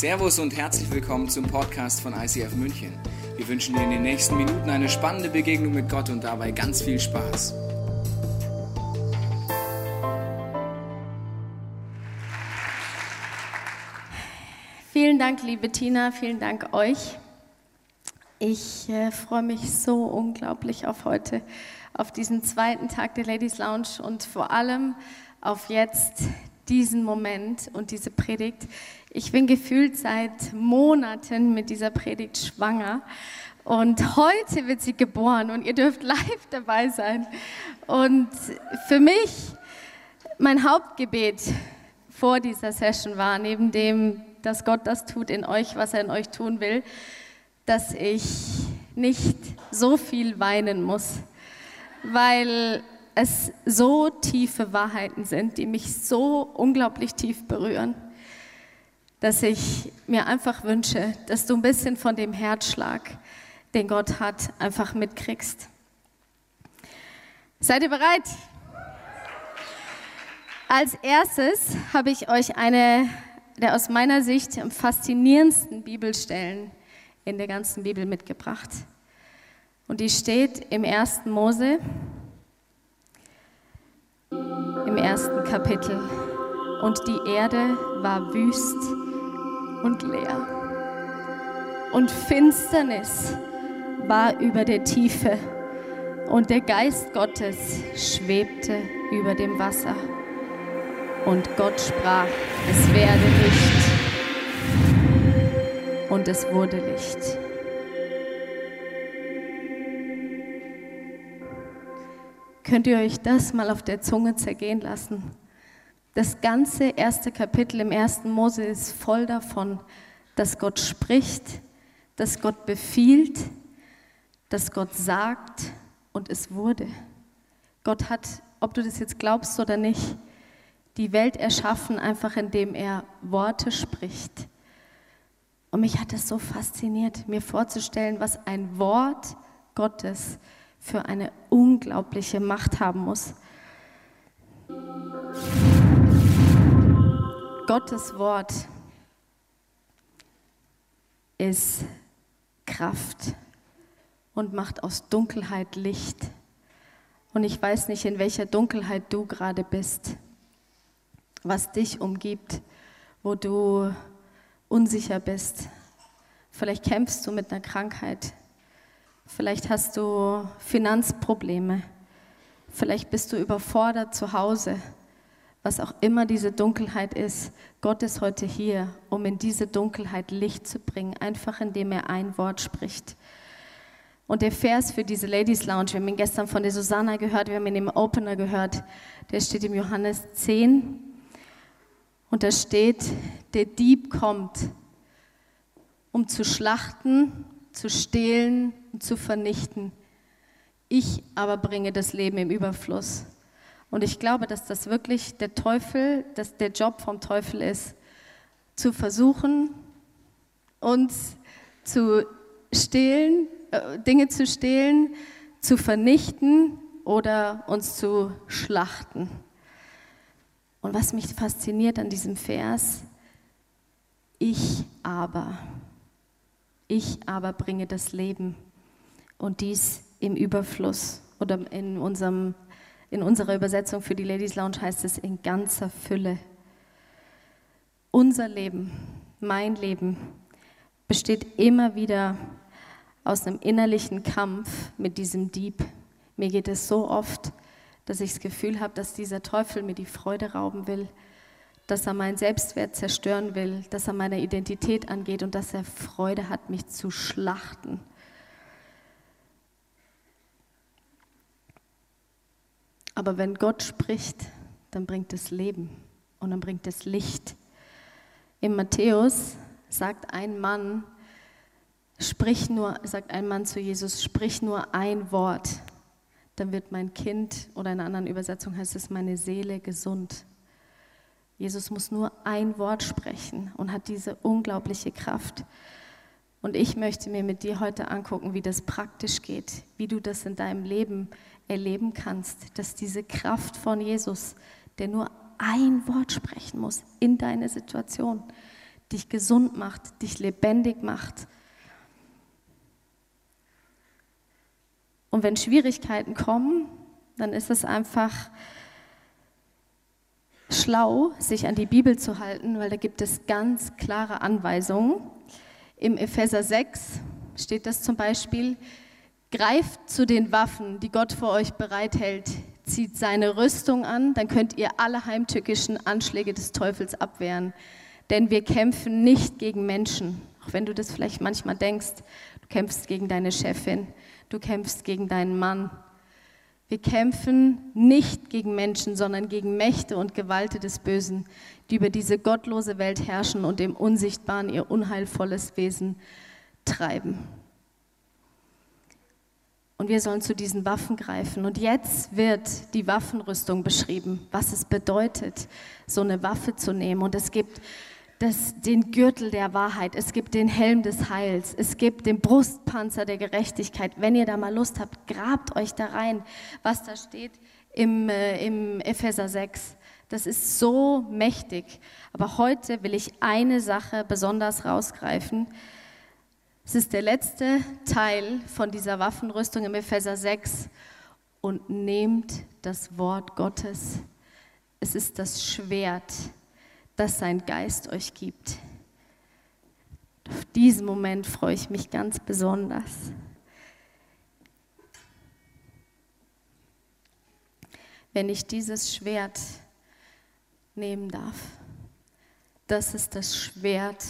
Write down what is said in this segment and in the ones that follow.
Servus und herzlich willkommen zum Podcast von ICF München. Wir wünschen dir in den nächsten Minuten eine spannende Begegnung mit Gott und dabei ganz viel Spaß. Vielen Dank, liebe Tina, vielen Dank euch. Ich äh, freue mich so unglaublich auf heute, auf diesen zweiten Tag der Ladies Lounge und vor allem auf jetzt diesen Moment und diese Predigt. Ich bin gefühlt seit Monaten mit dieser Predigt schwanger und heute wird sie geboren und ihr dürft live dabei sein. Und für mich, mein Hauptgebet vor dieser Session war, neben dem, dass Gott das tut in euch, was er in euch tun will, dass ich nicht so viel weinen muss, weil es so tiefe Wahrheiten sind, die mich so unglaublich tief berühren, dass ich mir einfach wünsche, dass du ein bisschen von dem Herzschlag, den Gott hat, einfach mitkriegst. Seid ihr bereit? Als erstes habe ich euch eine der aus meiner Sicht am faszinierendsten Bibelstellen in der ganzen Bibel mitgebracht. Und die steht im ersten Mose, im ersten Kapitel. Und die Erde war wüst und leer. Und Finsternis war über der Tiefe. Und der Geist Gottes schwebte über dem Wasser. Und Gott sprach, es werde Licht. Und es wurde Licht. Könnt ihr euch das mal auf der Zunge zergehen lassen? Das ganze erste Kapitel im ersten Mose ist voll davon, dass Gott spricht, dass Gott befiehlt, dass Gott sagt und es wurde. Gott hat, ob du das jetzt glaubst oder nicht, die Welt erschaffen, einfach indem er Worte spricht. Und mich hat es so fasziniert, mir vorzustellen, was ein Wort Gottes für eine unglaubliche Macht haben muss. Gottes Wort ist Kraft und macht aus Dunkelheit Licht. Und ich weiß nicht, in welcher Dunkelheit du gerade bist, was dich umgibt, wo du unsicher bist. Vielleicht kämpfst du mit einer Krankheit, Vielleicht hast du Finanzprobleme. Vielleicht bist du überfordert zu Hause. Was auch immer diese Dunkelheit ist, Gott ist heute hier, um in diese Dunkelheit Licht zu bringen, einfach indem er ein Wort spricht. Und der Vers für diese Ladies Lounge, wir haben ihn gestern von der Susanna gehört, wir haben ihn im Opener gehört, der steht im Johannes 10. Und da steht, der Dieb kommt, um zu schlachten, zu stehlen und zu vernichten. Ich aber bringe das Leben im Überfluss. Und ich glaube, dass das wirklich der Teufel, dass der Job vom Teufel ist, zu versuchen, uns zu stehlen, äh, Dinge zu stehlen, zu vernichten oder uns zu schlachten. Und was mich fasziniert an diesem Vers, ich aber. Ich aber bringe das Leben und dies im Überfluss oder in, unserem, in unserer Übersetzung für die Ladies Lounge heißt es in ganzer Fülle. Unser Leben, mein Leben besteht immer wieder aus einem innerlichen Kampf mit diesem Dieb. Mir geht es so oft, dass ich das Gefühl habe, dass dieser Teufel mir die Freude rauben will, dass er meinen Selbstwert zerstören will, dass er meine Identität angeht und dass er Freude hat, mich zu schlachten. Aber wenn Gott spricht, dann bringt es Leben und dann bringt es Licht. Im Matthäus sagt ein Mann, sprich nur, sagt ein Mann zu Jesus, sprich nur ein Wort, dann wird mein Kind, oder in einer anderen Übersetzung heißt es, meine Seele gesund. Jesus muss nur ein Wort sprechen und hat diese unglaubliche Kraft. Und ich möchte mir mit dir heute angucken, wie das praktisch geht, wie du das in deinem Leben erleben kannst, dass diese Kraft von Jesus, der nur ein Wort sprechen muss in deine Situation, dich gesund macht, dich lebendig macht. Und wenn Schwierigkeiten kommen, dann ist es einfach schlau, sich an die Bibel zu halten, weil da gibt es ganz klare Anweisungen. Im Epheser 6 steht das zum Beispiel, greift zu den Waffen, die Gott für euch bereithält, zieht seine Rüstung an, dann könnt ihr alle heimtückischen Anschläge des Teufels abwehren. Denn wir kämpfen nicht gegen Menschen, auch wenn du das vielleicht manchmal denkst, du kämpfst gegen deine Chefin, du kämpfst gegen deinen Mann. Wir kämpfen nicht gegen Menschen, sondern gegen Mächte und Gewalte des Bösen, die über diese gottlose Welt herrschen und im Unsichtbaren ihr unheilvolles Wesen treiben. Und wir sollen zu diesen Waffen greifen. Und jetzt wird die Waffenrüstung beschrieben, was es bedeutet, so eine Waffe zu nehmen. Und es gibt das, den Gürtel der Wahrheit, es gibt den Helm des Heils, es gibt den Brustpanzer der Gerechtigkeit. Wenn ihr da mal Lust habt, grabt euch da rein, was da steht im, äh, im Epheser 6. Das ist so mächtig. Aber heute will ich eine Sache besonders rausgreifen. Es ist der letzte Teil von dieser Waffenrüstung im Epheser 6. Und nehmt das Wort Gottes. Es ist das Schwert das sein Geist euch gibt. Auf diesen Moment freue ich mich ganz besonders. Wenn ich dieses Schwert nehmen darf, das ist das Schwert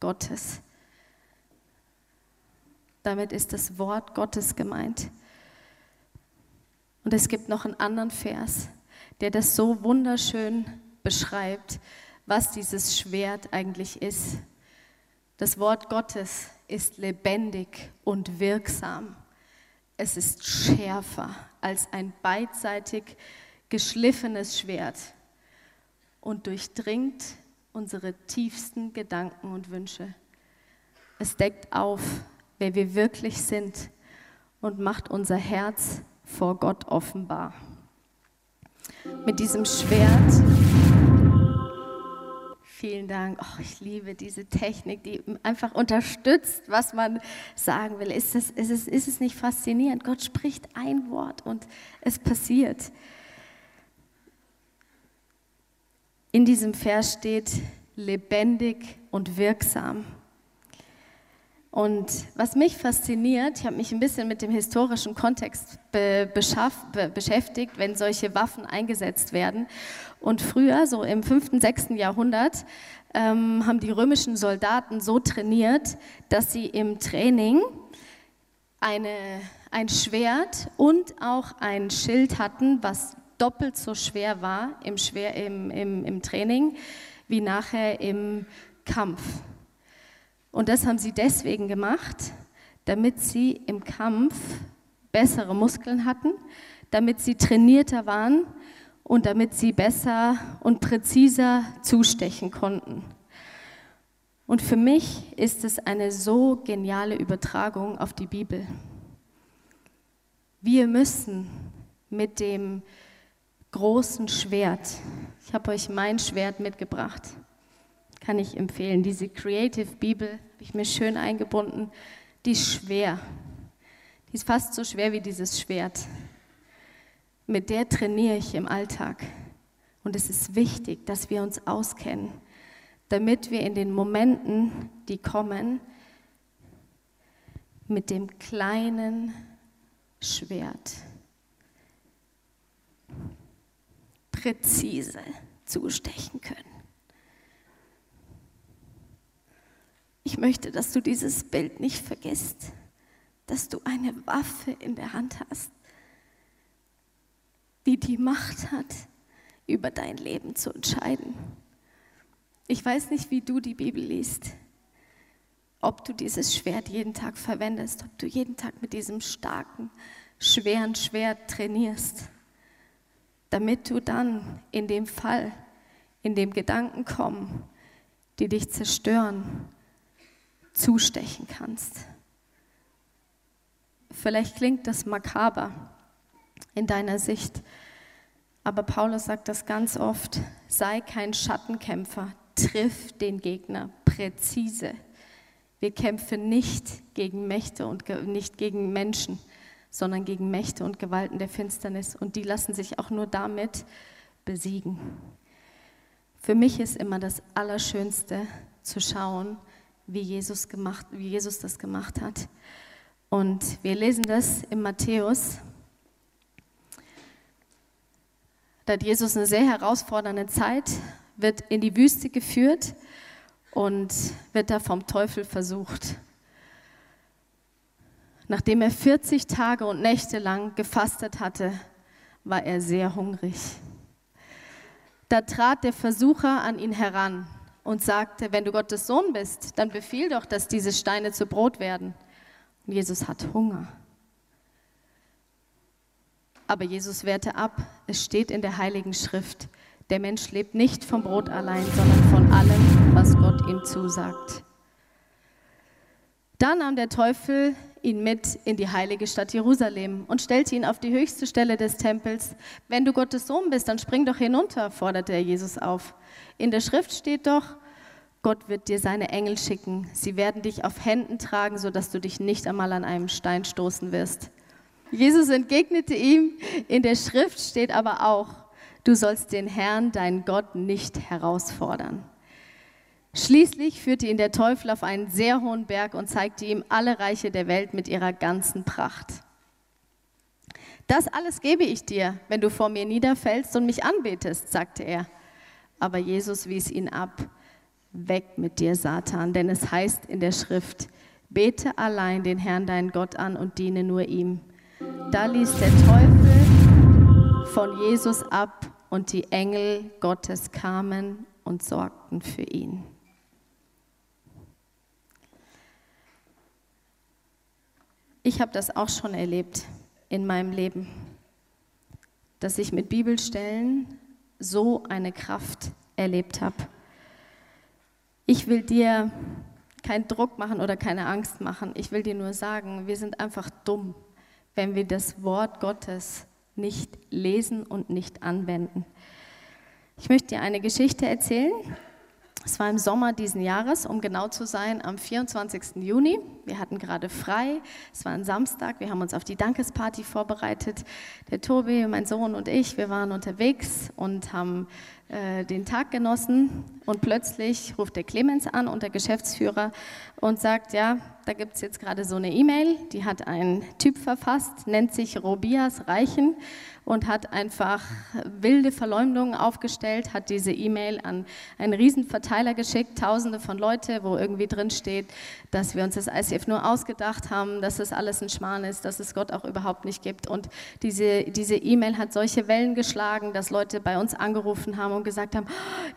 Gottes. Damit ist das Wort Gottes gemeint. Und es gibt noch einen anderen Vers, der das so wunderschön beschreibt was dieses Schwert eigentlich ist. Das Wort Gottes ist lebendig und wirksam. Es ist schärfer als ein beidseitig geschliffenes Schwert und durchdringt unsere tiefsten Gedanken und Wünsche. Es deckt auf, wer wir wirklich sind und macht unser Herz vor Gott offenbar. Mit diesem Schwert Vielen Dank. Oh, ich liebe diese Technik, die einfach unterstützt, was man sagen will. Ist es, ist, es, ist es nicht faszinierend? Gott spricht ein Wort und es passiert. In diesem Vers steht lebendig und wirksam. Und was mich fasziniert, ich habe mich ein bisschen mit dem historischen Kontext be be beschäftigt, wenn solche Waffen eingesetzt werden. Und früher, so im 5., 6. Jahrhundert, ähm, haben die römischen Soldaten so trainiert, dass sie im Training eine, ein Schwert und auch ein Schild hatten, was doppelt so schwer war im, schwer, im, im, im Training wie nachher im Kampf. Und das haben sie deswegen gemacht, damit sie im Kampf bessere Muskeln hatten, damit sie trainierter waren und damit sie besser und präziser zustechen konnten. Und für mich ist es eine so geniale Übertragung auf die Bibel. Wir müssen mit dem großen Schwert, ich habe euch mein Schwert mitgebracht, kann ich empfehlen. Diese Creative Bibel habe ich mir schön eingebunden. Die ist schwer. Die ist fast so schwer wie dieses Schwert. Mit der trainiere ich im Alltag. Und es ist wichtig, dass wir uns auskennen, damit wir in den Momenten, die kommen, mit dem kleinen Schwert präzise zustechen können. Ich möchte, dass du dieses Bild nicht vergisst, dass du eine Waffe in der Hand hast, die die Macht hat, über dein Leben zu entscheiden. Ich weiß nicht, wie du die Bibel liest, ob du dieses Schwert jeden Tag verwendest, ob du jeden Tag mit diesem starken, schweren Schwert trainierst, damit du dann in dem Fall, in dem Gedanken kommen, die dich zerstören, zustechen kannst. Vielleicht klingt das makaber in deiner Sicht, aber Paulus sagt das ganz oft, sei kein Schattenkämpfer, triff den Gegner präzise. Wir kämpfen nicht gegen Mächte und nicht gegen Menschen, sondern gegen Mächte und Gewalten der Finsternis. Und die lassen sich auch nur damit besiegen. Für mich ist immer das Allerschönste zu schauen, wie Jesus, gemacht, wie Jesus das gemacht hat. Und wir lesen das in Matthäus. Da hat Jesus eine sehr herausfordernde Zeit, wird in die Wüste geführt und wird da vom Teufel versucht. Nachdem er 40 Tage und Nächte lang gefastet hatte, war er sehr hungrig. Da trat der Versucher an ihn heran und sagte, wenn du Gottes Sohn bist, dann befiehl doch, dass diese Steine zu Brot werden. Und Jesus hat Hunger. Aber Jesus wehrte ab. Es steht in der Heiligen Schrift, der Mensch lebt nicht vom Brot allein, sondern von allem, was Gott ihm zusagt. Dann nahm der Teufel ihn mit in die heilige Stadt Jerusalem und stellte ihn auf die höchste Stelle des Tempels. Wenn du Gottes Sohn bist, dann spring doch hinunter, forderte er Jesus auf. In der Schrift steht doch, Gott wird dir seine Engel schicken. Sie werden dich auf Händen tragen, sodass du dich nicht einmal an einem Stein stoßen wirst. Jesus entgegnete ihm, in der Schrift steht aber auch, du sollst den Herrn, deinen Gott, nicht herausfordern. Schließlich führte ihn der Teufel auf einen sehr hohen Berg und zeigte ihm alle Reiche der Welt mit ihrer ganzen Pracht. Das alles gebe ich dir, wenn du vor mir niederfällst und mich anbetest, sagte er. Aber Jesus wies ihn ab. Weg mit dir, Satan, denn es heißt in der Schrift, bete allein den Herrn deinen Gott an und diene nur ihm. Da ließ der Teufel von Jesus ab und die Engel Gottes kamen und sorgten für ihn. Ich habe das auch schon erlebt in meinem Leben, dass ich mit Bibelstellen so eine Kraft erlebt habe. Ich will dir keinen Druck machen oder keine Angst machen. Ich will dir nur sagen, wir sind einfach dumm, wenn wir das Wort Gottes nicht lesen und nicht anwenden. Ich möchte dir eine Geschichte erzählen es war im Sommer diesen Jahres, um genau zu sein, am 24. Juni. Wir hatten gerade frei. Es war ein Samstag. Wir haben uns auf die Dankesparty vorbereitet. Der Tobi, mein Sohn und ich, wir waren unterwegs und haben äh, den Tag genossen. Und plötzlich ruft der Clemens an und der Geschäftsführer und sagt, ja, da gibt es jetzt gerade so eine E-Mail, die hat ein Typ verfasst, nennt sich Robias Reichen und hat einfach wilde Verleumdungen aufgestellt, hat diese E-Mail an einen Riesenverteiler geschickt, tausende von Leute, wo irgendwie drin steht, dass wir uns das ICF nur ausgedacht haben, dass das alles ein Schmarrn ist, dass es Gott auch überhaupt nicht gibt. Und diese diese E-Mail hat solche Wellen geschlagen, dass Leute bei uns angerufen haben und gesagt haben,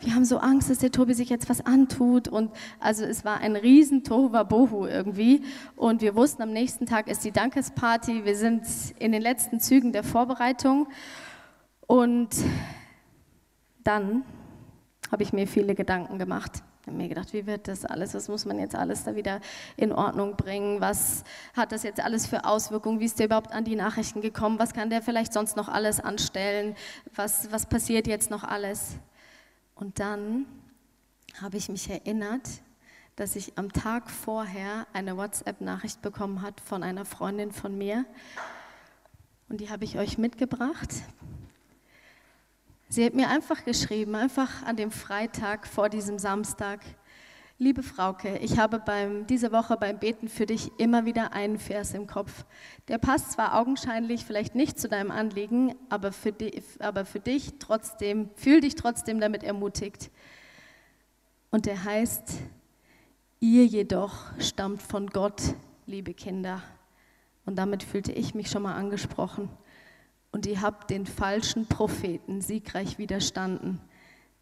wir haben so Angst, dass der Tobi sich jetzt was antut. Und also es war ein riesen Tohuwabohu irgendwie. Und wir wussten, am nächsten Tag ist die Dankesparty. Wir sind in den letzten Zügen der Vorbereitung. Und dann habe ich mir viele Gedanken gemacht. Ich habe mir gedacht, wie wird das alles? Was muss man jetzt alles da wieder in Ordnung bringen? Was hat das jetzt alles für Auswirkungen? Wie ist der überhaupt an die Nachrichten gekommen? Was kann der vielleicht sonst noch alles anstellen? Was, was passiert jetzt noch alles? Und dann habe ich mich erinnert, dass ich am Tag vorher eine WhatsApp-Nachricht bekommen hat von einer Freundin von mir, und die habe ich euch mitgebracht. Sie hat mir einfach geschrieben, einfach an dem Freitag vor diesem Samstag, liebe Frauke, ich habe beim, diese Woche beim Beten für dich immer wieder einen Vers im Kopf. Der passt zwar augenscheinlich vielleicht nicht zu deinem Anliegen, aber für, die, aber für dich trotzdem, fühl dich trotzdem damit ermutigt. Und der heißt, ihr jedoch stammt von Gott, liebe Kinder. Und damit fühlte ich mich schon mal angesprochen. Und ihr habt den falschen Propheten siegreich widerstanden.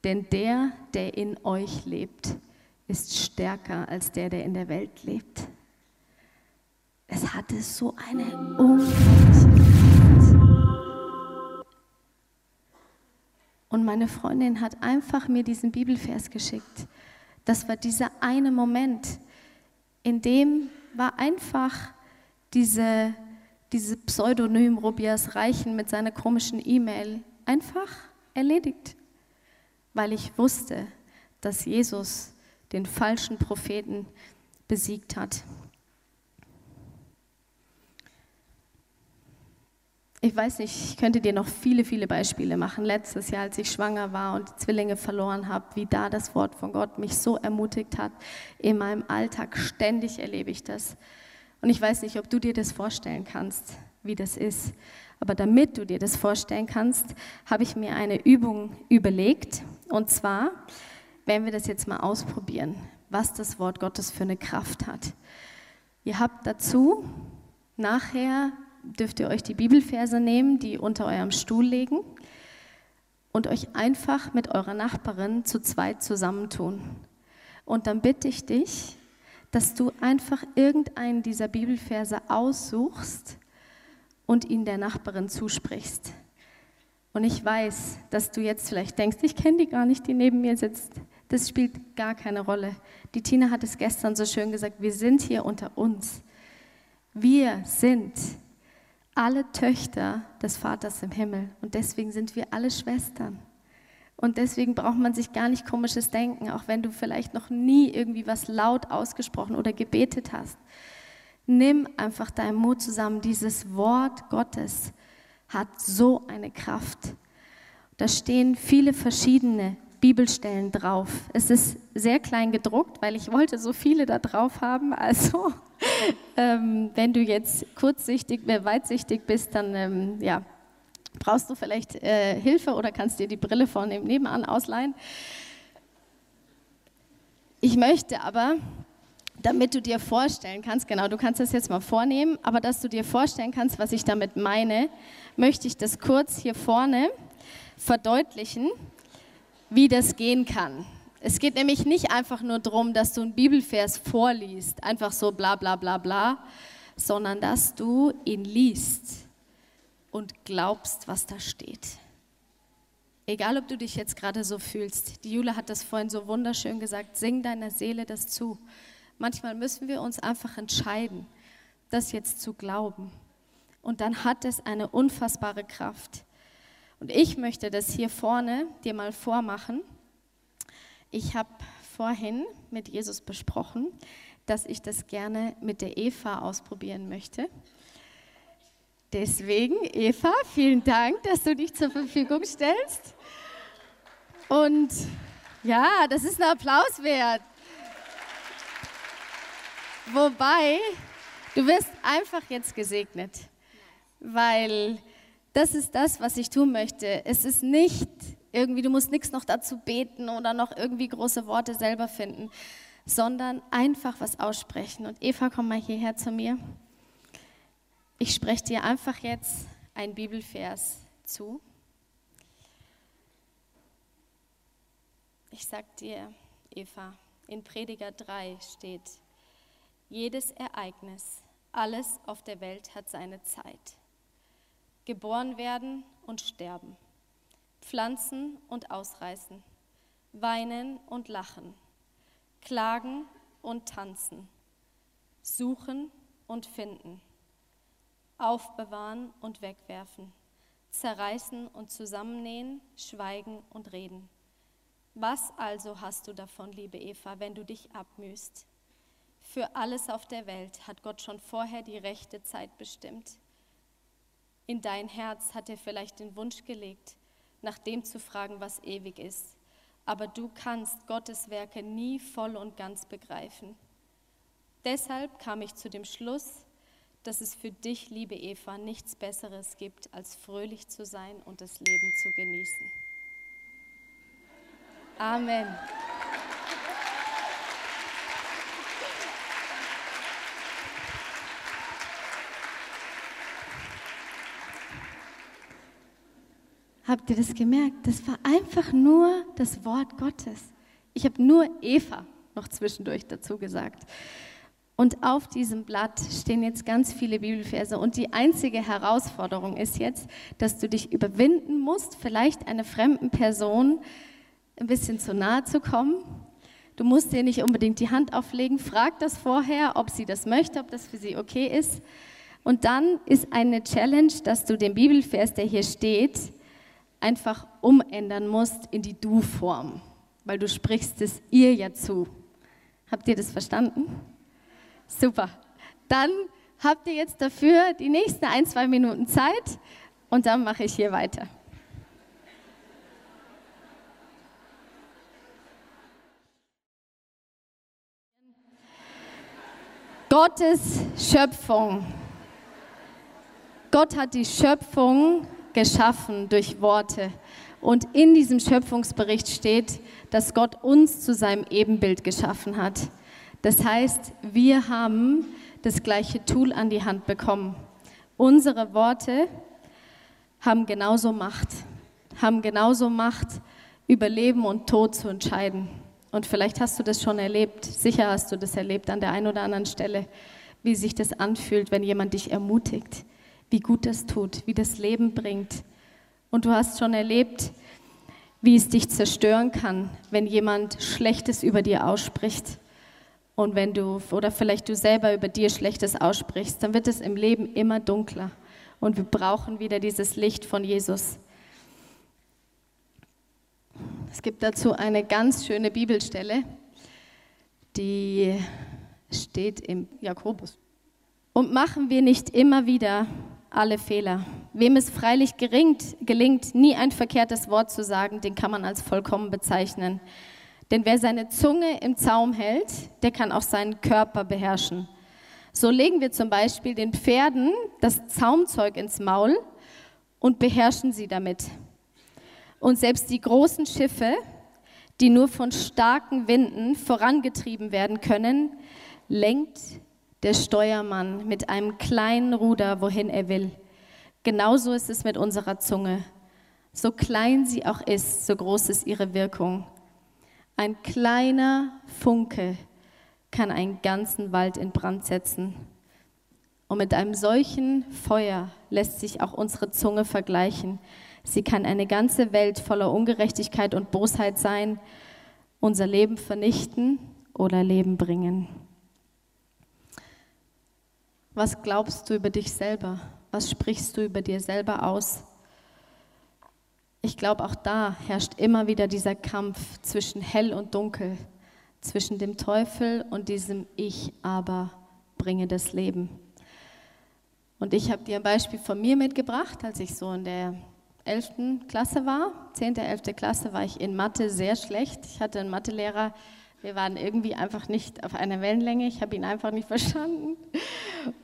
Denn der, der in euch lebt, ist stärker als der, der in der Welt lebt. Es hatte so eine unglaubliche. Und meine Freundin hat einfach mir diesen Bibelvers geschickt. Das war dieser eine Moment, in dem war einfach diese, diese Pseudonym Robias Reichen mit seiner komischen E-Mail einfach erledigt, weil ich wusste, dass Jesus den falschen Propheten besiegt hat. Ich weiß nicht, ich könnte dir noch viele, viele Beispiele machen. Letztes Jahr, als ich schwanger war und Zwillinge verloren habe, wie da das Wort von Gott mich so ermutigt hat. In meinem Alltag ständig erlebe ich das. Und ich weiß nicht, ob du dir das vorstellen kannst, wie das ist. Aber damit du dir das vorstellen kannst, habe ich mir eine Übung überlegt. Und zwar werden wir das jetzt mal ausprobieren, was das Wort Gottes für eine Kraft hat. Ihr habt dazu nachher dürft ihr euch die Bibelverse nehmen, die unter eurem Stuhl liegen und euch einfach mit eurer Nachbarin zu zweit zusammentun. Und dann bitte ich dich, dass du einfach irgendeinen dieser Bibelverse aussuchst und ihn der Nachbarin zusprichst. Und ich weiß, dass du jetzt vielleicht denkst, ich kenne die gar nicht, die neben mir sitzt. Das spielt gar keine Rolle. Die Tina hat es gestern so schön gesagt, wir sind hier unter uns. Wir sind alle Töchter des Vaters im Himmel und deswegen sind wir alle Schwestern. Und deswegen braucht man sich gar nicht komisches denken, auch wenn du vielleicht noch nie irgendwie was laut ausgesprochen oder gebetet hast. Nimm einfach deinen Mut zusammen. Dieses Wort Gottes hat so eine Kraft. Da stehen viele verschiedene Bibelstellen drauf. Es ist sehr klein gedruckt, weil ich wollte so viele da drauf haben. Also ähm, wenn du jetzt kurzsichtig, äh, weitsichtig bist, dann ähm, ja, brauchst du vielleicht äh, Hilfe oder kannst dir die Brille von dem nebenan ausleihen. Ich möchte aber, damit du dir vorstellen kannst, genau, du kannst das jetzt mal vornehmen, aber dass du dir vorstellen kannst, was ich damit meine, möchte ich das kurz hier vorne verdeutlichen, wie das gehen kann. Es geht nämlich nicht einfach nur darum, dass du einen Bibelvers vorliest, einfach so bla bla bla bla, sondern dass du ihn liest und glaubst, was da steht. Egal, ob du dich jetzt gerade so fühlst. Die Jule hat das vorhin so wunderschön gesagt, sing deiner Seele das zu. Manchmal müssen wir uns einfach entscheiden, das jetzt zu glauben. Und dann hat es eine unfassbare Kraft. Und ich möchte das hier vorne dir mal vormachen. Ich habe vorhin mit Jesus besprochen, dass ich das gerne mit der Eva ausprobieren möchte. Deswegen, Eva, vielen Dank, dass du dich zur Verfügung stellst. Und ja, das ist ein Applaus wert. Wobei, du wirst einfach jetzt gesegnet, weil das ist das, was ich tun möchte. Es ist nicht irgendwie, du musst nichts noch dazu beten oder noch irgendwie große Worte selber finden, sondern einfach was aussprechen. Und Eva, komm mal hierher zu mir. Ich spreche dir einfach jetzt ein Bibelvers zu. Ich sag dir, Eva, in Prediger 3 steht, jedes Ereignis, alles auf der Welt hat seine Zeit. Geboren werden und sterben pflanzen und ausreißen, weinen und lachen, klagen und tanzen, suchen und finden, aufbewahren und wegwerfen, zerreißen und zusammennähen, schweigen und reden. Was also hast du davon, liebe Eva, wenn du dich abmühst? Für alles auf der Welt hat Gott schon vorher die rechte Zeit bestimmt. In dein Herz hat er vielleicht den Wunsch gelegt, nach dem zu fragen, was ewig ist. Aber du kannst Gottes Werke nie voll und ganz begreifen. Deshalb kam ich zu dem Schluss, dass es für dich, liebe Eva, nichts Besseres gibt, als fröhlich zu sein und das Leben zu genießen. Amen. Habt ihr das gemerkt? Das war einfach nur das Wort Gottes. Ich habe nur Eva noch zwischendurch dazu gesagt. Und auf diesem Blatt stehen jetzt ganz viele Bibelverse. Und die einzige Herausforderung ist jetzt, dass du dich überwinden musst, vielleicht einer fremden Person ein bisschen zu nahe zu kommen. Du musst dir nicht unbedingt die Hand auflegen. Frag das vorher, ob sie das möchte, ob das für sie okay ist. Und dann ist eine Challenge, dass du den Bibelvers, der hier steht, einfach umändern musst in die Du-Form, weil du sprichst es ihr ja zu. Habt ihr das verstanden? Super. Dann habt ihr jetzt dafür die nächsten ein, zwei Minuten Zeit und dann mache ich hier weiter. Gottes Schöpfung. Gott hat die Schöpfung geschaffen durch Worte. Und in diesem Schöpfungsbericht steht, dass Gott uns zu seinem Ebenbild geschaffen hat. Das heißt, wir haben das gleiche Tool an die Hand bekommen. Unsere Worte haben genauso Macht, haben genauso Macht, über Leben und Tod zu entscheiden. Und vielleicht hast du das schon erlebt, sicher hast du das erlebt an der einen oder anderen Stelle, wie sich das anfühlt, wenn jemand dich ermutigt, wie gut das tut, wie das Leben bringt. Und du hast schon erlebt, wie es dich zerstören kann, wenn jemand Schlechtes über dir ausspricht. Und wenn du, oder vielleicht du selber über dir Schlechtes aussprichst, dann wird es im Leben immer dunkler. Und wir brauchen wieder dieses Licht von Jesus. Es gibt dazu eine ganz schöne Bibelstelle, die steht im Jakobus. Und machen wir nicht immer wieder alle Fehler. Wem es freilich gelingt, gelingt, nie ein verkehrtes Wort zu sagen, den kann man als vollkommen bezeichnen. Denn wer seine Zunge im Zaum hält, der kann auch seinen Körper beherrschen. So legen wir zum Beispiel den Pferden das Zaumzeug ins Maul und beherrschen sie damit. Und selbst die großen Schiffe, die nur von starken Winden vorangetrieben werden können, lenkt der Steuermann mit einem kleinen Ruder, wohin er will. Genauso ist es mit unserer Zunge. So klein sie auch ist, so groß ist ihre Wirkung. Ein kleiner Funke kann einen ganzen Wald in Brand setzen. Und mit einem solchen Feuer lässt sich auch unsere Zunge vergleichen. Sie kann eine ganze Welt voller Ungerechtigkeit und Bosheit sein, unser Leben vernichten oder Leben bringen. Was glaubst du über dich selber? Was sprichst du über dir selber aus? Ich glaube, auch da herrscht immer wieder dieser Kampf zwischen hell und dunkel, zwischen dem Teufel und diesem Ich aber bringe das Leben. Und ich habe dir ein Beispiel von mir mitgebracht, als ich so in der 11. Klasse war, 10., 11. Klasse, war ich in Mathe sehr schlecht. Ich hatte einen Mathelehrer, wir waren irgendwie einfach nicht auf einer Wellenlänge. Ich habe ihn einfach nicht verstanden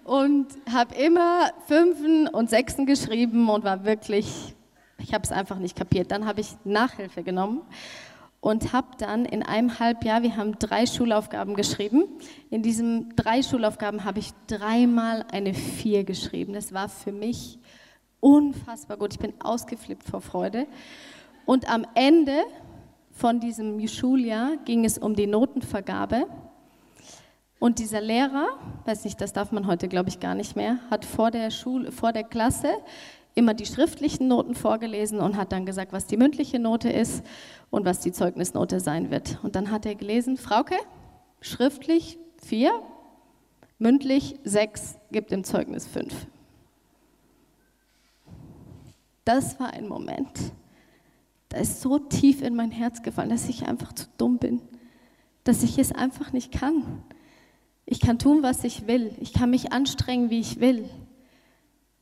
und habe immer Fünfen und Sechsen geschrieben und war wirklich, ich habe es einfach nicht kapiert. Dann habe ich Nachhilfe genommen und habe dann in einem Halbjahr, wir haben drei Schulaufgaben geschrieben. In diesen drei Schulaufgaben habe ich dreimal eine Vier geschrieben. Das war für mich unfassbar gut. Ich bin ausgeflippt vor Freude. Und am Ende von diesem Schuljahr ging es um die Notenvergabe. Und dieser Lehrer, weiß nicht, das darf man heute, glaube ich, gar nicht mehr, hat vor der, Schule, vor der Klasse immer die schriftlichen Noten vorgelesen und hat dann gesagt, was die mündliche Note ist und was die Zeugnisnote sein wird. Und dann hat er gelesen, Frauke, schriftlich vier, mündlich sechs, gibt im Zeugnis fünf. Das war ein Moment, da ist so tief in mein Herz gefallen, dass ich einfach zu dumm bin, dass ich es einfach nicht kann. Ich kann tun, was ich will. Ich kann mich anstrengen, wie ich will.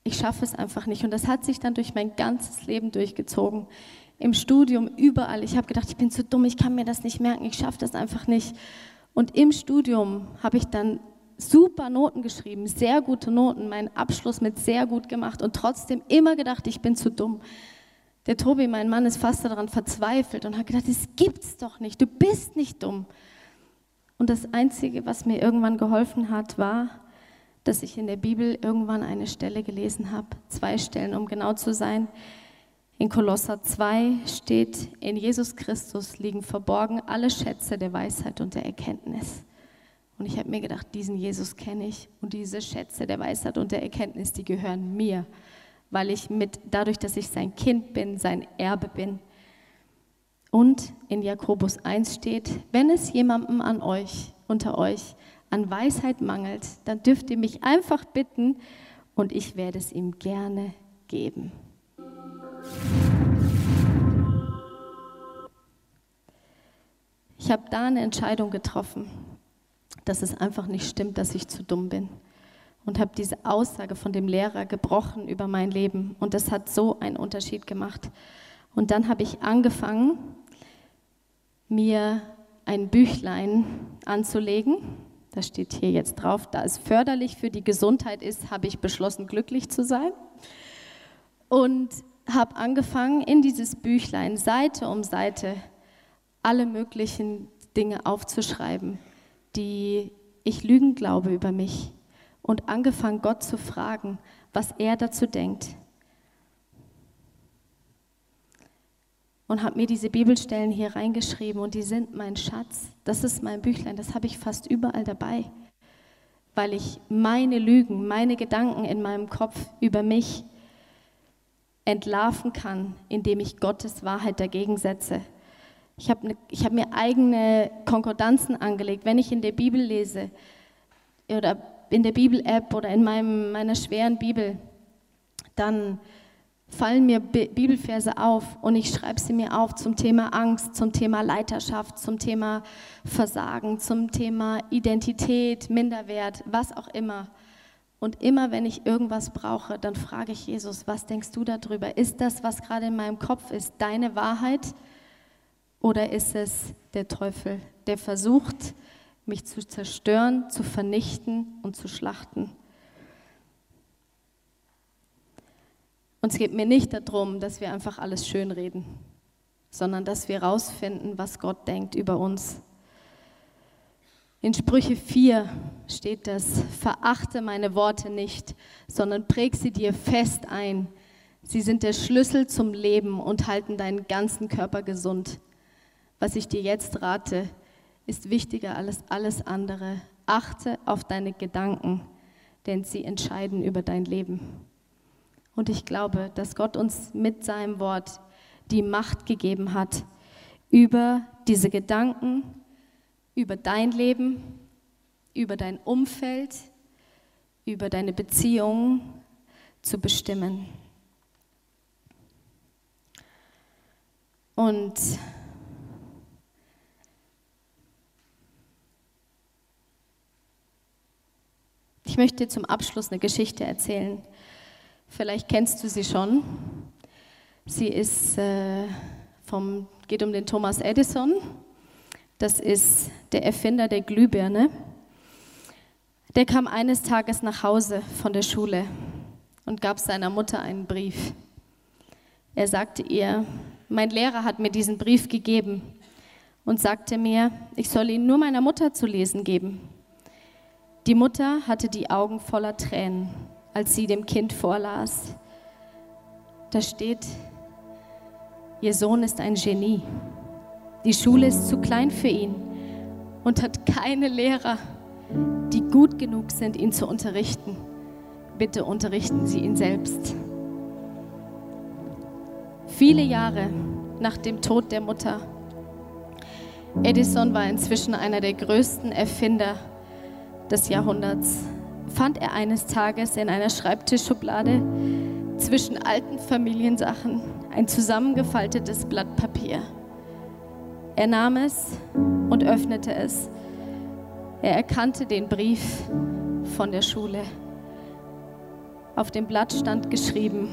Ich schaffe es einfach nicht. Und das hat sich dann durch mein ganzes Leben durchgezogen. Im Studium, überall. Ich habe gedacht, ich bin zu dumm, ich kann mir das nicht merken, ich schaffe das einfach nicht. Und im Studium habe ich dann super Noten geschrieben, sehr gute Noten, meinen Abschluss mit sehr gut gemacht und trotzdem immer gedacht, ich bin zu dumm. Der Tobi, mein Mann, ist fast daran verzweifelt und hat gedacht, das gibt's doch nicht, du bist nicht dumm. Und das Einzige, was mir irgendwann geholfen hat, war, dass ich in der Bibel irgendwann eine Stelle gelesen habe, zwei Stellen, um genau zu sein. In Kolosser 2 steht, in Jesus Christus liegen verborgen alle Schätze der Weisheit und der Erkenntnis. Und ich habe mir gedacht, diesen Jesus kenne ich und diese Schätze der Weisheit und der Erkenntnis, die gehören mir weil ich mit, dadurch, dass ich sein Kind bin, sein Erbe bin. Und in Jakobus 1 steht, wenn es jemandem an euch, unter euch, an Weisheit mangelt, dann dürft ihr mich einfach bitten und ich werde es ihm gerne geben. Ich habe da eine Entscheidung getroffen. dass es einfach nicht stimmt, dass ich zu dumm bin. Und habe diese Aussage von dem Lehrer gebrochen über mein Leben. Und das hat so einen Unterschied gemacht. Und dann habe ich angefangen, mir ein Büchlein anzulegen. Da steht hier jetzt drauf, da es förderlich für die Gesundheit ist, habe ich beschlossen, glücklich zu sein. Und habe angefangen, in dieses Büchlein Seite um Seite alle möglichen Dinge aufzuschreiben, die ich Lügen glaube über mich und angefangen, Gott zu fragen, was er dazu denkt. Und habe mir diese Bibelstellen hier reingeschrieben und die sind mein Schatz. Das ist mein Büchlein, das habe ich fast überall dabei, weil ich meine Lügen, meine Gedanken in meinem Kopf über mich entlarven kann, indem ich Gottes Wahrheit dagegen setze. Ich habe ne, hab mir eigene Konkordanzen angelegt. Wenn ich in der Bibel lese oder in der Bibel-App oder in meinem, meiner schweren Bibel, dann fallen mir Bibelverse auf und ich schreibe sie mir auf zum Thema Angst, zum Thema Leiterschaft, zum Thema Versagen, zum Thema Identität, Minderwert, was auch immer. Und immer wenn ich irgendwas brauche, dann frage ich Jesus, was denkst du darüber? Ist das, was gerade in meinem Kopf ist, deine Wahrheit oder ist es der Teufel, der versucht, mich zu zerstören, zu vernichten und zu schlachten. Und es geht mir nicht darum, dass wir einfach alles schönreden, sondern dass wir herausfinden, was Gott denkt über uns. In Sprüche 4 steht das, verachte meine Worte nicht, sondern präg sie dir fest ein. Sie sind der Schlüssel zum Leben und halten deinen ganzen Körper gesund. Was ich dir jetzt rate, ist wichtiger als alles andere. Achte auf deine Gedanken, denn sie entscheiden über dein Leben. Und ich glaube, dass Gott uns mit seinem Wort die Macht gegeben hat, über diese Gedanken, über dein Leben, über dein Umfeld, über deine Beziehungen zu bestimmen. Und Ich möchte zum Abschluss eine Geschichte erzählen. Vielleicht kennst du sie schon. Sie ist äh, vom, geht um den Thomas Edison. Das ist der Erfinder der Glühbirne. Der kam eines Tages nach Hause von der Schule und gab seiner Mutter einen Brief. Er sagte ihr, mein Lehrer hat mir diesen Brief gegeben und sagte mir, ich soll ihn nur meiner Mutter zu lesen geben. Die Mutter hatte die Augen voller Tränen, als sie dem Kind vorlas. Da steht, ihr Sohn ist ein Genie. Die Schule ist zu klein für ihn und hat keine Lehrer, die gut genug sind, ihn zu unterrichten. Bitte unterrichten Sie ihn selbst. Viele Jahre nach dem Tod der Mutter. Edison war inzwischen einer der größten Erfinder des Jahrhunderts fand er eines Tages in einer Schreibtischschublade zwischen alten Familiensachen ein zusammengefaltetes Blatt Papier. Er nahm es und öffnete es. Er erkannte den Brief von der Schule. Auf dem Blatt stand geschrieben,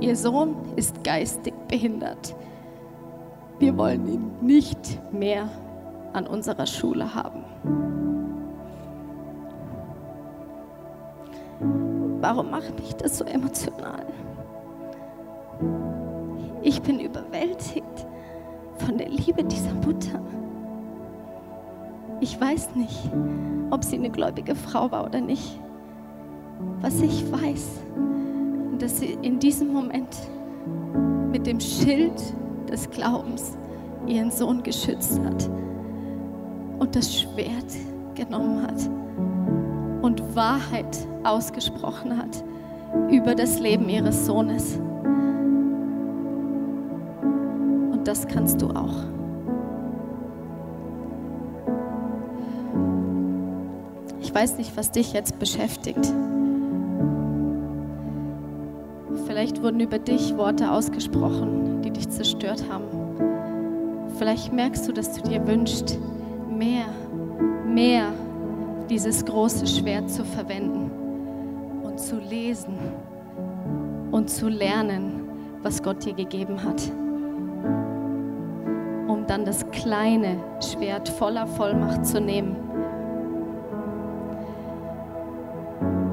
Ihr Sohn ist geistig behindert. Wir wollen ihn nicht mehr an unserer Schule haben. Warum macht mich das so emotional? Ich bin überwältigt von der Liebe dieser Mutter. Ich weiß nicht, ob sie eine gläubige Frau war oder nicht. Was ich weiß, dass sie in diesem Moment mit dem Schild des Glaubens ihren Sohn geschützt hat und das Schwert genommen hat und Wahrheit ausgesprochen hat über das Leben ihres Sohnes. Und das kannst du auch. Ich weiß nicht, was dich jetzt beschäftigt. Vielleicht wurden über dich Worte ausgesprochen, die dich zerstört haben. Vielleicht merkst du, dass du dir wünschst, mehr mehr dieses große Schwert zu verwenden zu lesen und zu lernen, was Gott dir gegeben hat, um dann das kleine Schwert voller Vollmacht zu nehmen.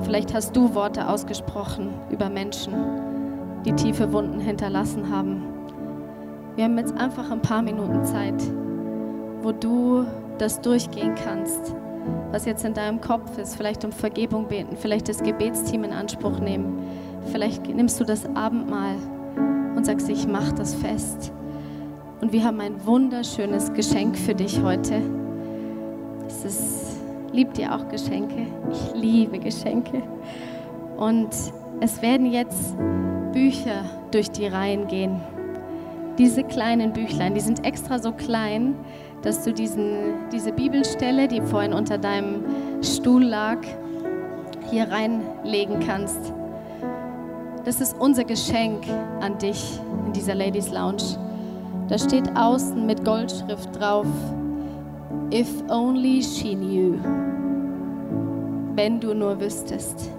Vielleicht hast du Worte ausgesprochen über Menschen, die tiefe Wunden hinterlassen haben. Wir haben jetzt einfach ein paar Minuten Zeit, wo du das durchgehen kannst, was jetzt in deinem Kopf ist. Vielleicht um Vergebung beten, vielleicht das Gebetsteam in Anspruch nehmen. Vielleicht nimmst du das Abendmahl und sagst, ich mache das fest. Und wir haben ein wunderschönes Geschenk für dich heute. Es ist, liebt ihr auch Geschenke? Ich liebe Geschenke. Und es werden jetzt Bücher durch die Reihen gehen. Diese kleinen Büchlein, die sind extra so klein, dass du diesen, diese Bibelstelle, die vorhin unter deinem Stuhl lag, hier reinlegen kannst. Das ist unser Geschenk an dich in dieser Ladies Lounge. Da steht außen mit Goldschrift drauf, If only she knew. Wenn du nur wüsstest.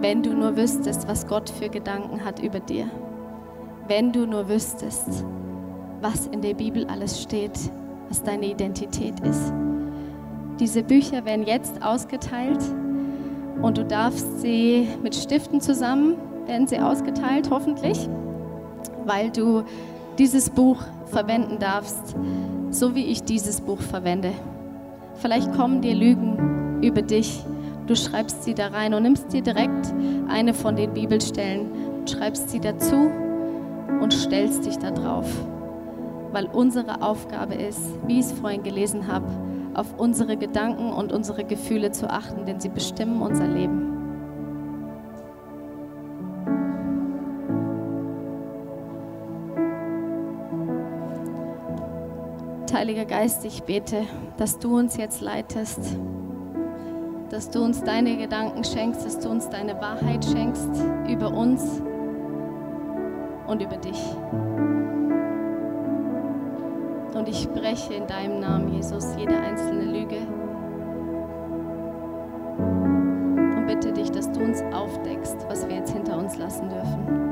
Wenn du nur wüsstest, was Gott für Gedanken hat über dir. Wenn du nur wüsstest, was in der Bibel alles steht, was deine Identität ist. Diese Bücher werden jetzt ausgeteilt und du darfst sie mit Stiften zusammen, werden sie ausgeteilt, hoffentlich, weil du dieses Buch verwenden darfst, so wie ich dieses Buch verwende. Vielleicht kommen dir Lügen über dich. Du schreibst sie da rein und nimmst dir direkt eine von den Bibelstellen, schreibst sie dazu und stellst dich da drauf weil unsere Aufgabe ist, wie ich es vorhin gelesen habe, auf unsere Gedanken und unsere Gefühle zu achten, denn sie bestimmen unser Leben. Heiliger Geist, ich bete, dass du uns jetzt leitest, dass du uns deine Gedanken schenkst, dass du uns deine Wahrheit schenkst über uns und über dich. Und ich spreche in deinem Namen, Jesus, jede einzelne Lüge. Und bitte dich, dass du uns aufdeckst, was wir jetzt hinter uns lassen dürfen.